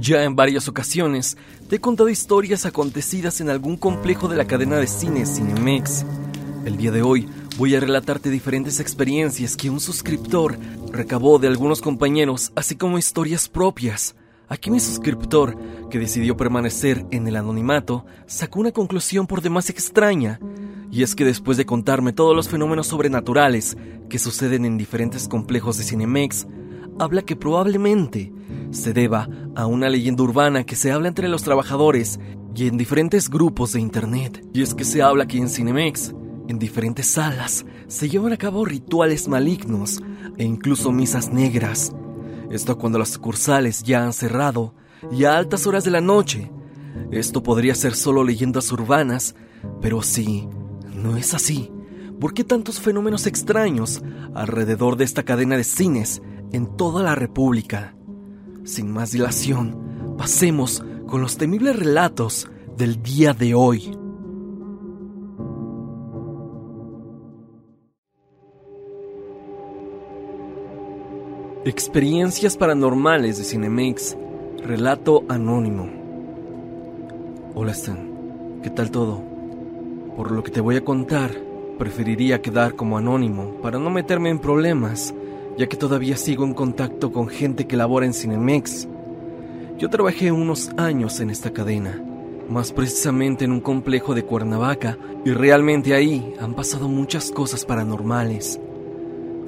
Ya en varias ocasiones te he contado historias acontecidas en algún complejo de la cadena de cines Cinemex. El día de hoy voy a relatarte diferentes experiencias que un suscriptor recabó de algunos compañeros, así como historias propias. Aquí mi suscriptor, que decidió permanecer en el anonimato, sacó una conclusión por demás extraña, y es que después de contarme todos los fenómenos sobrenaturales que suceden en diferentes complejos de Cinemex, habla que probablemente se deba a una leyenda urbana que se habla entre los trabajadores y en diferentes grupos de internet. Y es que se habla que en Cinemex, en diferentes salas, se llevan a cabo rituales malignos e incluso misas negras. Esto cuando las sucursales ya han cerrado y a altas horas de la noche. Esto podría ser solo leyendas urbanas, pero sí, no es así. ¿Por qué tantos fenómenos extraños alrededor de esta cadena de cines en toda la República? Sin más dilación, pasemos con los temibles relatos del día de hoy. Experiencias paranormales de Cinemex. Relato anónimo. Hola Stan, ¿qué tal todo? Por lo que te voy a contar, preferiría quedar como anónimo para no meterme en problemas ya que todavía sigo en contacto con gente que labora en Cinemex. Yo trabajé unos años en esta cadena, más precisamente en un complejo de Cuernavaca, y realmente ahí han pasado muchas cosas paranormales.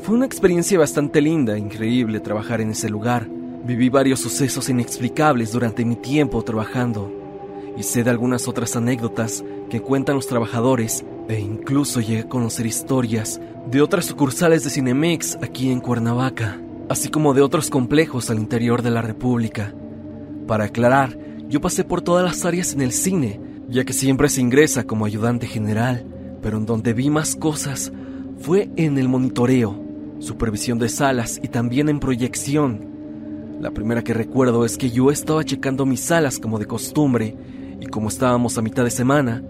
Fue una experiencia bastante linda, increíble trabajar en ese lugar. Viví varios sucesos inexplicables durante mi tiempo trabajando, y sé de algunas otras anécdotas que cuentan los trabajadores e incluso llegué a conocer historias de otras sucursales de Cinemex aquí en Cuernavaca, así como de otros complejos al interior de la República. Para aclarar, yo pasé por todas las áreas en el cine, ya que siempre se ingresa como ayudante general, pero en donde vi más cosas fue en el monitoreo, supervisión de salas y también en proyección. La primera que recuerdo es que yo estaba checando mis salas como de costumbre, y como estábamos a mitad de semana,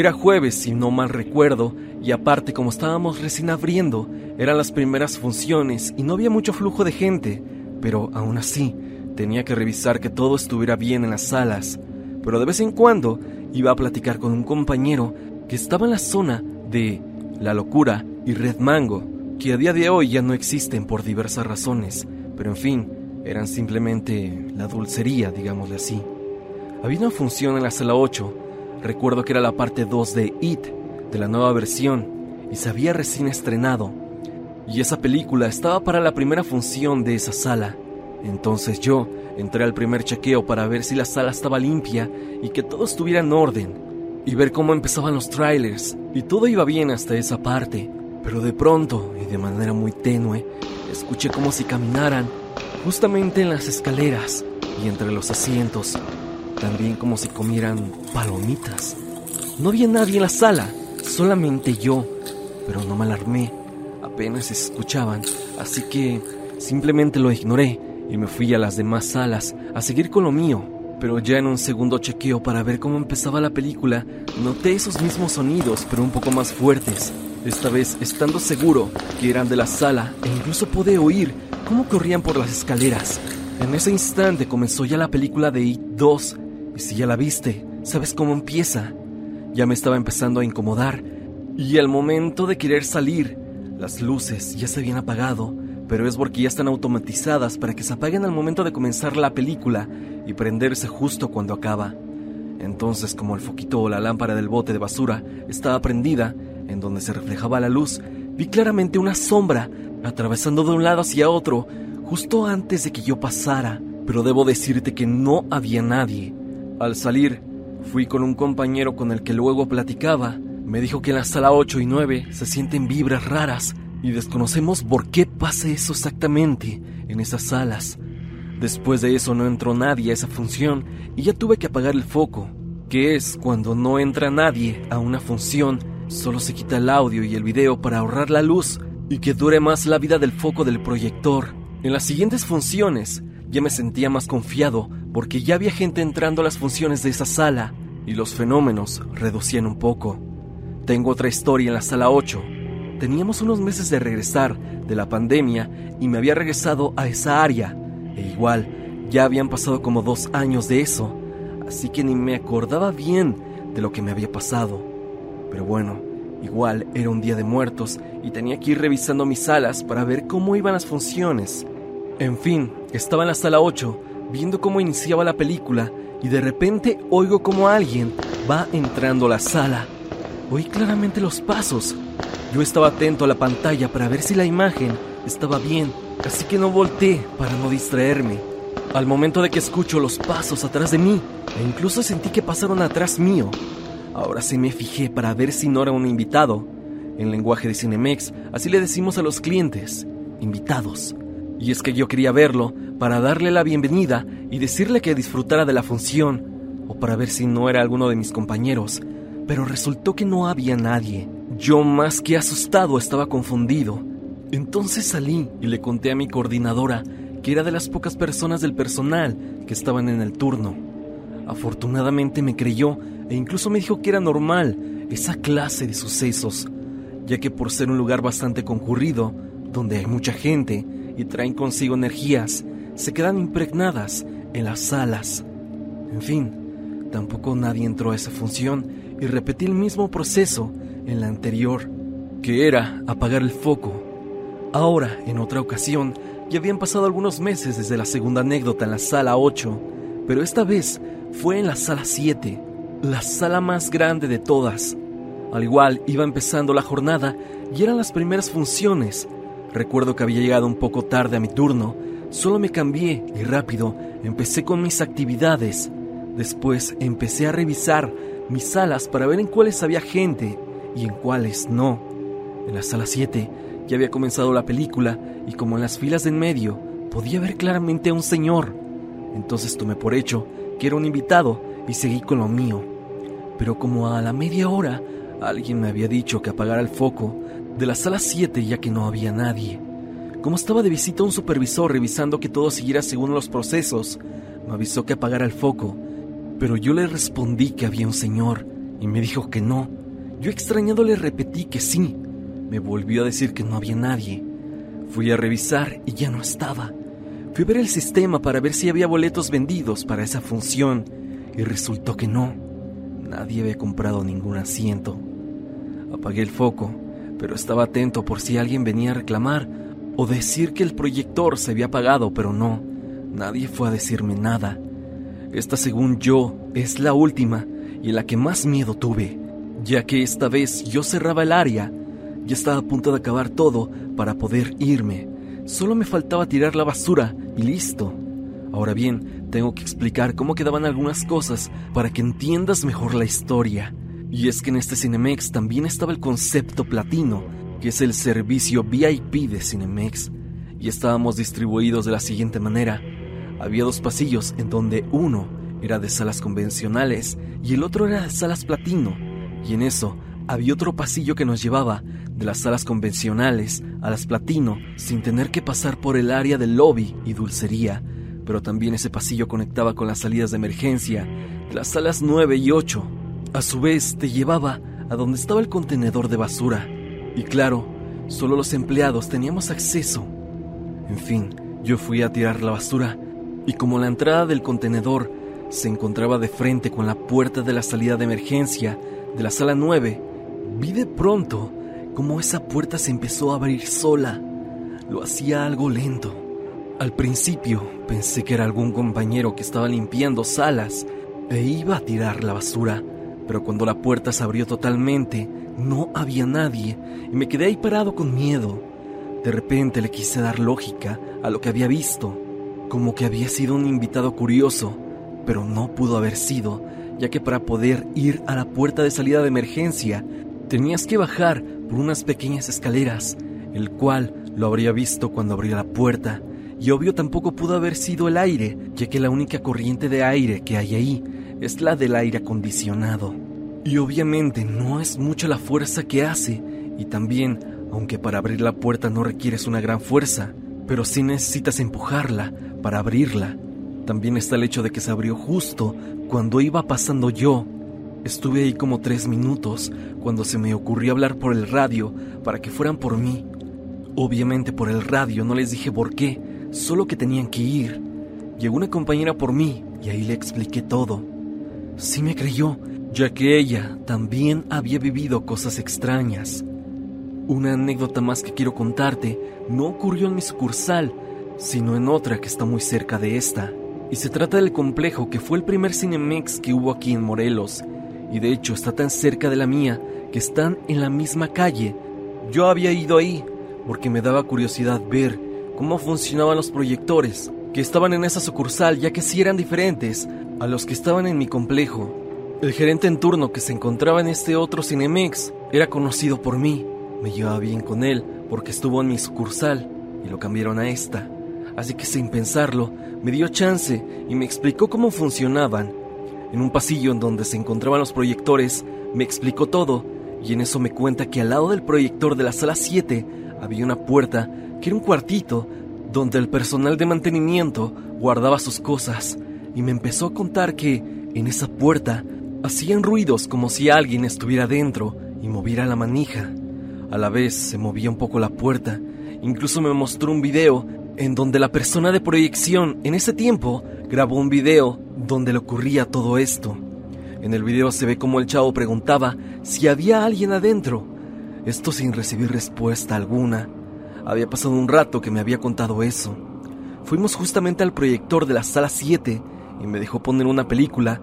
era jueves, si no mal recuerdo, y aparte como estábamos recién abriendo, eran las primeras funciones y no había mucho flujo de gente, pero aún así tenía que revisar que todo estuviera bien en las salas. Pero de vez en cuando iba a platicar con un compañero que estaba en la zona de La Locura y Red Mango, que a día de hoy ya no existen por diversas razones, pero en fin, eran simplemente la dulcería, digámosle así. Había una función en la sala 8 Recuerdo que era la parte 2 de It, de la nueva versión, y se había recién estrenado. Y esa película estaba para la primera función de esa sala. Entonces yo entré al primer chequeo para ver si la sala estaba limpia y que todo estuviera en orden, y ver cómo empezaban los trailers, y todo iba bien hasta esa parte. Pero de pronto, y de manera muy tenue, escuché como si caminaran justamente en las escaleras y entre los asientos también como si comieran palomitas. No había nadie en la sala, solamente yo, pero no me alarmé, apenas se escuchaban, así que simplemente lo ignoré y me fui a las demás salas a seguir con lo mío. Pero ya en un segundo chequeo para ver cómo empezaba la película, noté esos mismos sonidos, pero un poco más fuertes. Esta vez estando seguro que eran de la sala e incluso pude oír cómo corrían por las escaleras. En ese instante comenzó ya la película de It 2 y si ya la viste, ¿sabes cómo empieza? Ya me estaba empezando a incomodar y al momento de querer salir, las luces ya se habían apagado, pero es porque ya están automatizadas para que se apaguen al momento de comenzar la película y prenderse justo cuando acaba. Entonces, como el foquito o la lámpara del bote de basura estaba prendida, en donde se reflejaba la luz, vi claramente una sombra atravesando de un lado hacia otro, justo antes de que yo pasara, pero debo decirte que no había nadie. Al salir, fui con un compañero con el que luego platicaba. Me dijo que en la sala 8 y 9 se sienten vibras raras y desconocemos por qué pasa eso exactamente en esas salas. Después de eso no entró nadie a esa función y ya tuve que apagar el foco, que es cuando no entra nadie a una función, solo se quita el audio y el video para ahorrar la luz y que dure más la vida del foco del proyector. En las siguientes funciones ya me sentía más confiado porque ya había gente entrando a las funciones de esa sala y los fenómenos reducían un poco. Tengo otra historia en la sala 8. Teníamos unos meses de regresar de la pandemia y me había regresado a esa área. E igual, ya habían pasado como dos años de eso, así que ni me acordaba bien de lo que me había pasado. Pero bueno, igual era un día de muertos y tenía que ir revisando mis salas para ver cómo iban las funciones. En fin, estaba en la sala 8, viendo cómo iniciaba la película, y de repente oigo como alguien va entrando a la sala. Oí claramente los pasos. Yo estaba atento a la pantalla para ver si la imagen estaba bien, así que no volteé para no distraerme. Al momento de que escucho los pasos atrás de mí, e incluso sentí que pasaron atrás mío, ahora sí me fijé para ver si no era un invitado. En lenguaje de Cinemex, así le decimos a los clientes, invitados. Y es que yo quería verlo para darle la bienvenida y decirle que disfrutara de la función, o para ver si no era alguno de mis compañeros, pero resultó que no había nadie. Yo más que asustado estaba confundido. Entonces salí y le conté a mi coordinadora que era de las pocas personas del personal que estaban en el turno. Afortunadamente me creyó e incluso me dijo que era normal esa clase de sucesos, ya que por ser un lugar bastante concurrido, donde hay mucha gente y traen consigo energías, se quedan impregnadas en las salas. En fin, tampoco nadie entró a esa función y repetí el mismo proceso en la anterior, que era apagar el foco. Ahora, en otra ocasión, ya habían pasado algunos meses desde la segunda anécdota en la sala 8, pero esta vez fue en la sala 7, la sala más grande de todas. Al igual, iba empezando la jornada y eran las primeras funciones. Recuerdo que había llegado un poco tarde a mi turno, solo me cambié y rápido empecé con mis actividades. Después empecé a revisar mis salas para ver en cuáles había gente y en cuáles no. En la sala 7 ya había comenzado la película y como en las filas de en medio podía ver claramente a un señor. Entonces tomé por hecho que era un invitado y seguí con lo mío. Pero como a la media hora alguien me había dicho que apagara el foco de la sala 7 ya que no había nadie. Como estaba de visita un supervisor revisando que todo siguiera según los procesos, me avisó que apagara el foco, pero yo le respondí que había un señor y me dijo que no. Yo extrañado le repetí que sí, me volvió a decir que no había nadie. Fui a revisar y ya no estaba. Fui a ver el sistema para ver si había boletos vendidos para esa función y resultó que no. Nadie había comprado ningún asiento. Apagué el foco, pero estaba atento por si alguien venía a reclamar o decir que el proyector se había apagado, pero no. Nadie fue a decirme nada. Esta, según yo, es la última y la que más miedo tuve, ya que esta vez yo cerraba el área ya estaba a punto de acabar todo para poder irme. Solo me faltaba tirar la basura y listo. Ahora bien, tengo que explicar cómo quedaban algunas cosas para que entiendas mejor la historia. Y es que en este Cinemex también estaba el concepto platino, que es el servicio VIP de Cinemex, y estábamos distribuidos de la siguiente manera. Había dos pasillos en donde uno era de salas convencionales y el otro era de salas platino, y en eso había otro pasillo que nos llevaba de las salas convencionales a las platino sin tener que pasar por el área del lobby y dulcería, pero también ese pasillo conectaba con las salidas de emergencia de las salas 9 y 8. A su vez te llevaba a donde estaba el contenedor de basura. Y claro, solo los empleados teníamos acceso. En fin, yo fui a tirar la basura y como la entrada del contenedor se encontraba de frente con la puerta de la salida de emergencia de la sala 9, Vi de pronto cómo esa puerta se empezó a abrir sola. Lo hacía algo lento. Al principio pensé que era algún compañero que estaba limpiando salas e iba a tirar la basura, pero cuando la puerta se abrió totalmente, no había nadie y me quedé ahí parado con miedo. De repente le quise dar lógica a lo que había visto, como que había sido un invitado curioso, pero no pudo haber sido, ya que para poder ir a la puerta de salida de emergencia Tenías que bajar por unas pequeñas escaleras, el cual lo habría visto cuando abría la puerta, y obvio tampoco pudo haber sido el aire, ya que la única corriente de aire que hay ahí es la del aire acondicionado. Y obviamente no es mucha la fuerza que hace, y también, aunque para abrir la puerta no requieres una gran fuerza, pero sí necesitas empujarla para abrirla. También está el hecho de que se abrió justo cuando iba pasando yo Estuve ahí como tres minutos cuando se me ocurrió hablar por el radio para que fueran por mí. Obviamente por el radio no les dije por qué, solo que tenían que ir. llegó una compañera por mí y ahí le expliqué todo. Sí me creyó, ya que ella también había vivido cosas extrañas. Una anécdota más que quiero contarte no ocurrió en mi sucursal, sino en otra que está muy cerca de esta. Y se trata del complejo que fue el primer Cinemex que hubo aquí en Morelos. Y de hecho está tan cerca de la mía que están en la misma calle. Yo había ido ahí porque me daba curiosidad ver cómo funcionaban los proyectores que estaban en esa sucursal ya que sí eran diferentes a los que estaban en mi complejo. El gerente en turno que se encontraba en este otro Cinemex era conocido por mí. Me llevaba bien con él porque estuvo en mi sucursal y lo cambiaron a esta. Así que sin pensarlo, me dio chance y me explicó cómo funcionaban. En un pasillo en donde se encontraban los proyectores, me explicó todo y en eso me cuenta que al lado del proyector de la sala 7 había una puerta que era un cuartito donde el personal de mantenimiento guardaba sus cosas y me empezó a contar que en esa puerta hacían ruidos como si alguien estuviera dentro y moviera la manija. A la vez se movía un poco la puerta. Incluso me mostró un video en donde la persona de proyección en ese tiempo grabó un video donde le ocurría todo esto. En el video se ve como el chavo preguntaba si había alguien adentro, esto sin recibir respuesta alguna. Había pasado un rato que me había contado eso. Fuimos justamente al proyector de la sala 7 y me dejó poner una película,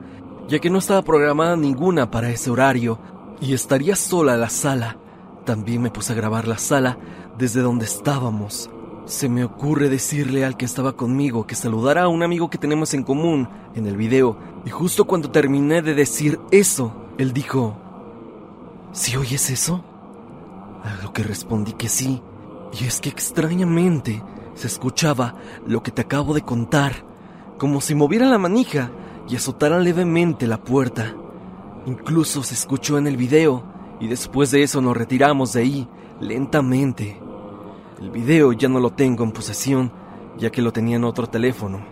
ya que no estaba programada ninguna para ese horario y estaría sola la sala. También me puse a grabar la sala desde donde estábamos. Se me ocurre decirle al que estaba conmigo que saludara a un amigo que tenemos en común en el video, y justo cuando terminé de decir eso, él dijo, ¿Si oyes eso? A lo que respondí que sí, y es que extrañamente se escuchaba lo que te acabo de contar, como si moviera la manija y azotara levemente la puerta. Incluso se escuchó en el video, y después de eso nos retiramos de ahí, lentamente. El video ya no lo tengo en posesión, ya que lo tenía en otro teléfono.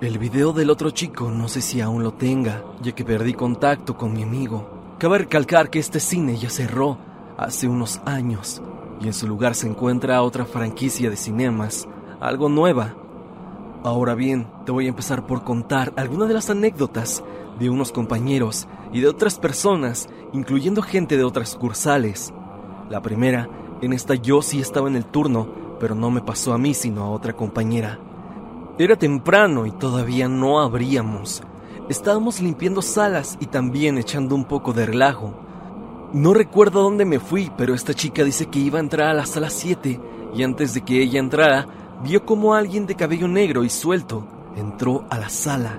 El video del otro chico no sé si aún lo tenga, ya que perdí contacto con mi amigo. Cabe recalcar que este cine ya cerró hace unos años y en su lugar se encuentra otra franquicia de cinemas, algo nueva. Ahora bien, te voy a empezar por contar algunas de las anécdotas de unos compañeros y de otras personas, incluyendo gente de otras sucursales. La primera en esta yo sí estaba en el turno, pero no me pasó a mí sino a otra compañera. Era temprano y todavía no abríamos. Estábamos limpiando salas y también echando un poco de relajo. No recuerdo dónde me fui, pero esta chica dice que iba a entrar a la sala 7 y antes de que ella entrara, vio como alguien de cabello negro y suelto entró a la sala.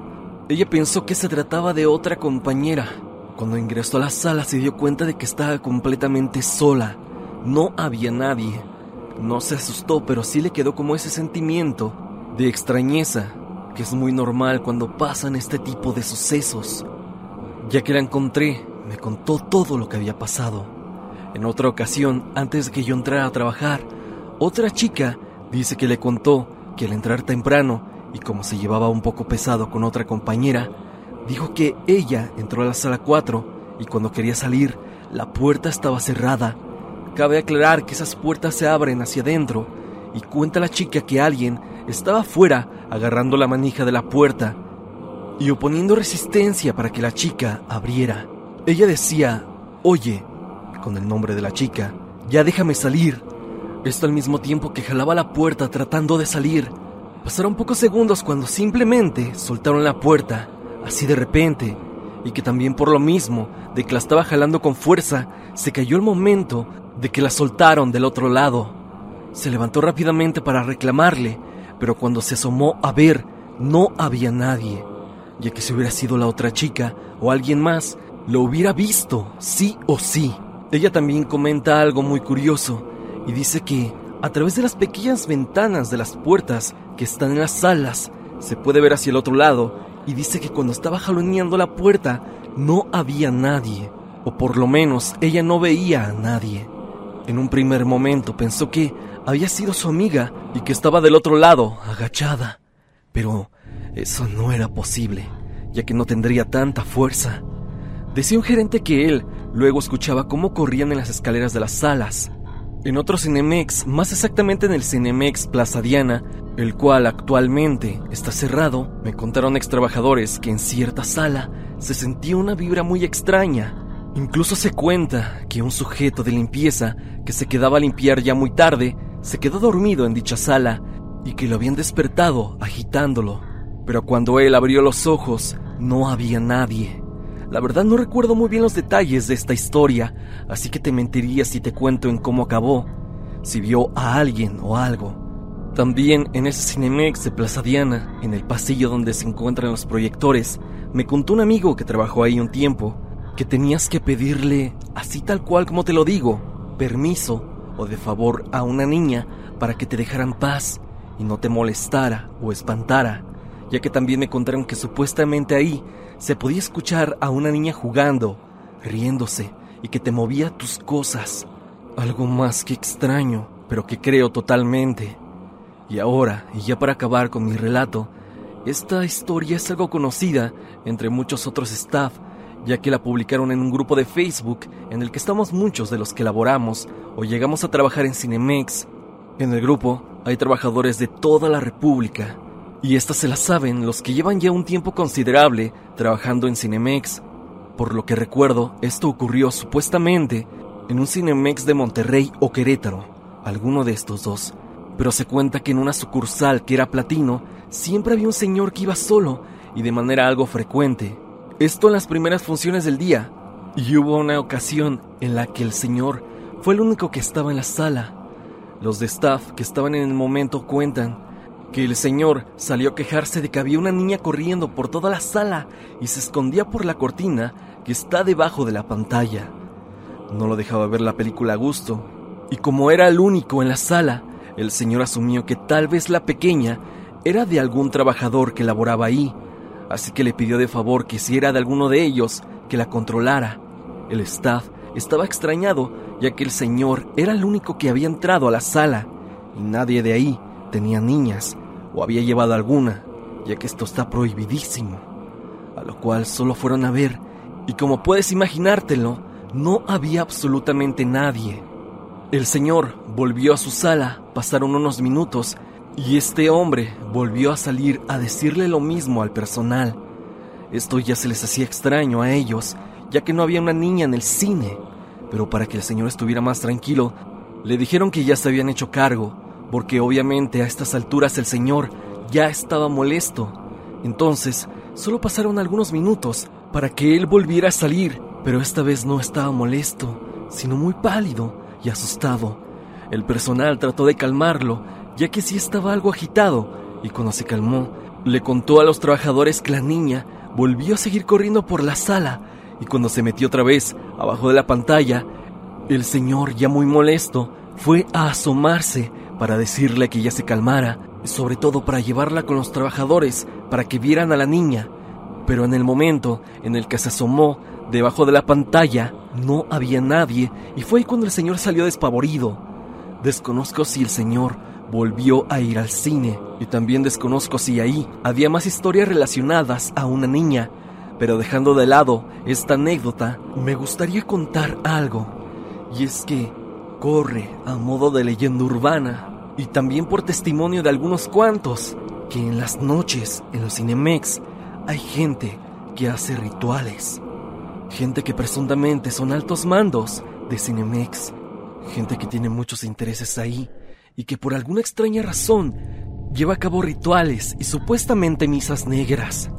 Ella pensó que se trataba de otra compañera. Cuando ingresó a la sala se dio cuenta de que estaba completamente sola. No había nadie. No se asustó, pero sí le quedó como ese sentimiento de extrañeza, que es muy normal cuando pasan este tipo de sucesos. Ya que la encontré, me contó todo lo que había pasado. En otra ocasión, antes de que yo entrara a trabajar, otra chica dice que le contó que al entrar temprano y como se llevaba un poco pesado con otra compañera, dijo que ella entró a la sala 4 y cuando quería salir, la puerta estaba cerrada Cabe aclarar que esas puertas se abren hacia adentro y cuenta la chica que alguien estaba afuera agarrando la manija de la puerta y oponiendo resistencia para que la chica abriera. Ella decía, oye, con el nombre de la chica, ya déjame salir. Esto al mismo tiempo que jalaba la puerta tratando de salir. Pasaron pocos segundos cuando simplemente soltaron la puerta, así de repente, y que también por lo mismo de que la estaba jalando con fuerza, se cayó el momento de que la soltaron del otro lado. Se levantó rápidamente para reclamarle, pero cuando se asomó a ver, no había nadie, ya que si hubiera sido la otra chica o alguien más, lo hubiera visto, sí o sí. Ella también comenta algo muy curioso y dice que a través de las pequeñas ventanas de las puertas que están en las salas se puede ver hacia el otro lado y dice que cuando estaba jaloneando la puerta no había nadie, o por lo menos ella no veía a nadie. En un primer momento pensó que había sido su amiga y que estaba del otro lado, agachada. Pero eso no era posible, ya que no tendría tanta fuerza. Decía un gerente que él luego escuchaba cómo corrían en las escaleras de las salas. En otro Cinemex, más exactamente en el Cinemex Plaza Diana, el cual actualmente está cerrado, me contaron ex trabajadores que en cierta sala se sentía una vibra muy extraña. Incluso se cuenta que un sujeto de limpieza que se quedaba a limpiar ya muy tarde se quedó dormido en dicha sala y que lo habían despertado agitándolo. Pero cuando él abrió los ojos, no había nadie. La verdad no recuerdo muy bien los detalles de esta historia, así que te mentiría si te cuento en cómo acabó, si vio a alguien o algo. También en ese Cinemex de Plaza Diana, en el pasillo donde se encuentran los proyectores, me contó un amigo que trabajó ahí un tiempo que tenías que pedirle, así tal cual como te lo digo, permiso o de favor a una niña para que te dejaran paz y no te molestara o espantara, ya que también me contaron que supuestamente ahí se podía escuchar a una niña jugando, riéndose y que te movía tus cosas. Algo más que extraño, pero que creo totalmente. Y ahora, y ya para acabar con mi relato, esta historia es algo conocida entre muchos otros staff, ya que la publicaron en un grupo de Facebook en el que estamos muchos de los que laboramos o llegamos a trabajar en Cinemex. En el grupo hay trabajadores de toda la República, y estas se las saben los que llevan ya un tiempo considerable trabajando en Cinemex. Por lo que recuerdo, esto ocurrió supuestamente en un Cinemex de Monterrey o Querétaro, alguno de estos dos pero se cuenta que en una sucursal que era platino, siempre había un señor que iba solo y de manera algo frecuente. Esto en las primeras funciones del día. Y hubo una ocasión en la que el señor fue el único que estaba en la sala. Los de staff que estaban en el momento cuentan que el señor salió a quejarse de que había una niña corriendo por toda la sala y se escondía por la cortina que está debajo de la pantalla. No lo dejaba ver la película a gusto, y como era el único en la sala, el señor asumió que tal vez la pequeña era de algún trabajador que laboraba ahí, así que le pidió de favor que si era de alguno de ellos, que la controlara. El staff estaba extrañado, ya que el señor era el único que había entrado a la sala, y nadie de ahí tenía niñas, o había llevado alguna, ya que esto está prohibidísimo. A lo cual solo fueron a ver, y como puedes imaginártelo, no había absolutamente nadie. El señor volvió a su sala, pasaron unos minutos y este hombre volvió a salir a decirle lo mismo al personal. Esto ya se les hacía extraño a ellos, ya que no había una niña en el cine, pero para que el señor estuviera más tranquilo, le dijeron que ya se habían hecho cargo, porque obviamente a estas alturas el señor ya estaba molesto. Entonces, solo pasaron algunos minutos para que él volviera a salir, pero esta vez no estaba molesto, sino muy pálido y asustado. El personal trató de calmarlo, ya que sí estaba algo agitado, y cuando se calmó, le contó a los trabajadores que la niña volvió a seguir corriendo por la sala, y cuando se metió otra vez abajo de la pantalla, el señor, ya muy molesto, fue a asomarse para decirle que ya se calmara, sobre todo para llevarla con los trabajadores para que vieran a la niña. Pero en el momento en el que se asomó debajo de la pantalla, no había nadie y fue cuando el señor salió despavorido. Desconozco si el señor volvió a ir al cine y también desconozco si ahí había más historias relacionadas a una niña, pero dejando de lado esta anécdota, me gustaría contar algo. Y es que corre a modo de leyenda urbana y también por testimonio de algunos cuantos que en las noches en los Cinemex hay gente que hace rituales gente que presuntamente son altos mandos de Cinemex, gente que tiene muchos intereses ahí y que por alguna extraña razón lleva a cabo rituales y supuestamente misas negras.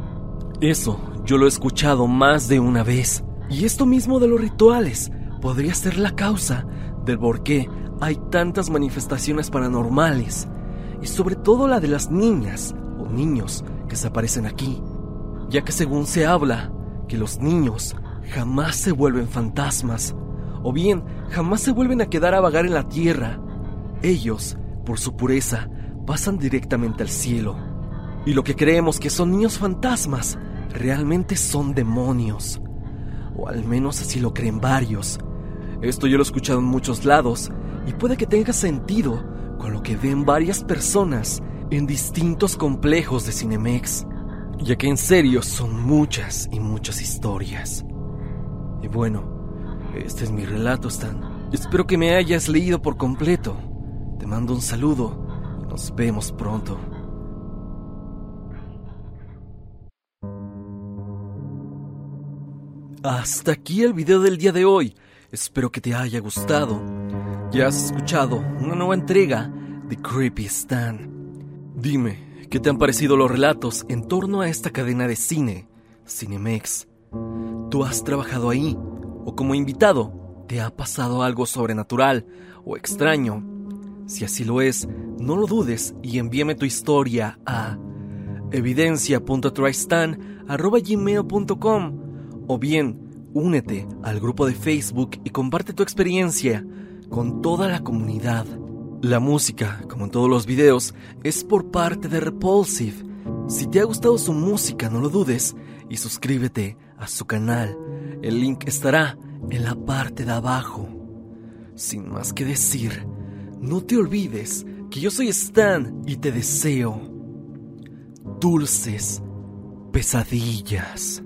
Eso yo lo he escuchado más de una vez. Y esto mismo de los rituales podría ser la causa del por qué hay tantas manifestaciones paranormales, y sobre todo la de las niñas o niños que se aparecen aquí, ya que según se habla, que los niños jamás se vuelven fantasmas, o bien jamás se vuelven a quedar a vagar en la tierra. Ellos, por su pureza, pasan directamente al cielo. Y lo que creemos que son niños fantasmas, realmente son demonios. O al menos así lo creen varios. Esto yo lo he escuchado en muchos lados y puede que tenga sentido con lo que ven varias personas en distintos complejos de Cinemex, ya que en serio son muchas y muchas historias. Y bueno, este es mi relato, Stan. Espero que me hayas leído por completo. Te mando un saludo Nos vemos pronto. Hasta aquí el video del día de hoy. Espero que te haya gustado. Ya has escuchado una nueva entrega de Creepy Stan. Dime, ¿qué te han parecido los relatos en torno a esta cadena de cine, Cinemex? ¿Tú has trabajado ahí? ¿O como invitado, te ha pasado algo sobrenatural o extraño? Si así lo es, no lo dudes y envíame tu historia a evidencia.tristan.gmail.com o bien únete al grupo de Facebook y comparte tu experiencia con toda la comunidad. La música, como en todos los videos, es por parte de Repulsive. Si te ha gustado su música, no lo dudes y suscríbete a su canal. El link estará en la parte de abajo. Sin más que decir, no te olvides que yo soy Stan y te deseo dulces pesadillas.